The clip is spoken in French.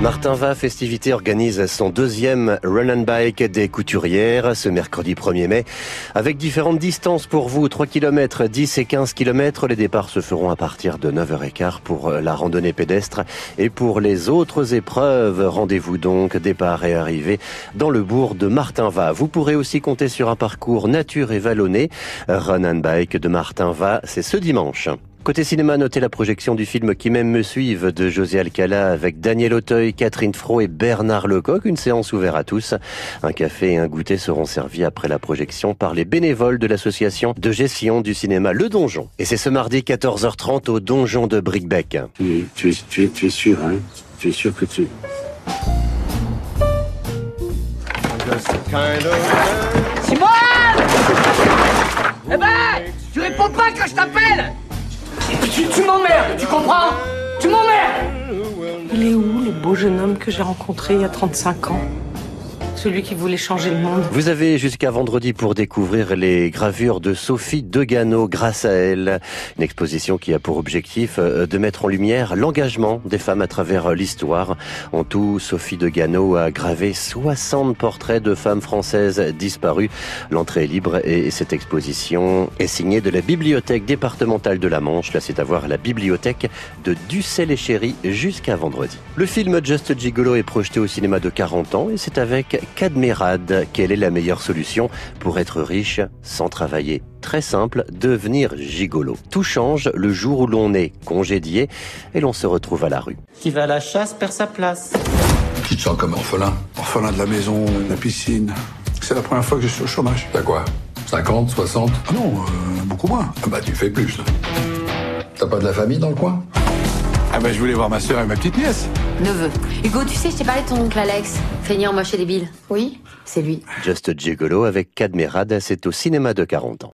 Martin Va Festivité organise son deuxième Run and Bike des couturières ce mercredi 1er mai avec différentes distances pour vous 3 km, 10 et 15 km. Les départs se feront à partir de 9h15 pour la randonnée pédestre et pour les autres épreuves. Rendez-vous donc départ et arrivée dans le bourg de Martin Va. Vous pourrez aussi compter sur un parcours nature et vallonné. Run and Bike de Martin Va, c'est ce dimanche. Côté cinéma, notez la projection du film Qui m'aime me suive de José Alcala avec Daniel Auteuil, Catherine Fro et Bernard Lecoq. Une séance ouverte à tous. Un café et un goûter seront servis après la projection par les bénévoles de l'association de gestion du cinéma Le Donjon. Et c'est ce mardi 14h30 au Donjon de Brickbeck. Tu, tu, tu, tu es sûr, hein? Tu es sûr que tu... Simone Eh ben Tu réponds pas quand je t'appelle Tu, m'emmerdes, tu comprends Tu m'emmerdes Il est où le beau jeune homme que j'ai rencontré il y a 35 ans? Celui qui voulait changer le monde. Vous avez jusqu'à vendredi pour découvrir les gravures de Sophie Degano grâce à elle. Une exposition qui a pour objectif euh, de mettre en lumière l'engagement des femmes à travers l'histoire. En tout, Sophie Degano a gravé 60 portraits de femmes françaises disparues. L'entrée est libre et cette exposition est signée de la bibliothèque départementale de la Manche. Là, c'est à voir la bibliothèque de Ducel et Chéry jusqu'à vendredi. Le film Just Gigolo est projeté au cinéma de 40 ans et c'est avec Cadmerade. Quelle est la meilleure solution pour être riche sans travailler? Très simple, devenir gigolo. Tout change le jour où l'on est congédié et l'on se retrouve à la rue. Qui va à la chasse perd sa place. Tu te sens comme orphelin Orphelin de la maison, de la piscine. C'est la première fois que je suis au chômage. T'as quoi? 50, 60 Ah non, euh, beaucoup moins. Ah bah tu fais plus. T'as pas de la famille dans le coin? Ah bah je voulais voir ma soeur et ma petite nièce. Neveu. Hugo, tu sais, je t'ai parlé de ton oncle Alex. Feignant, moche et débile. Oui, c'est lui. Just Gigolo avec Cadmerade, c'est au cinéma de 40 ans.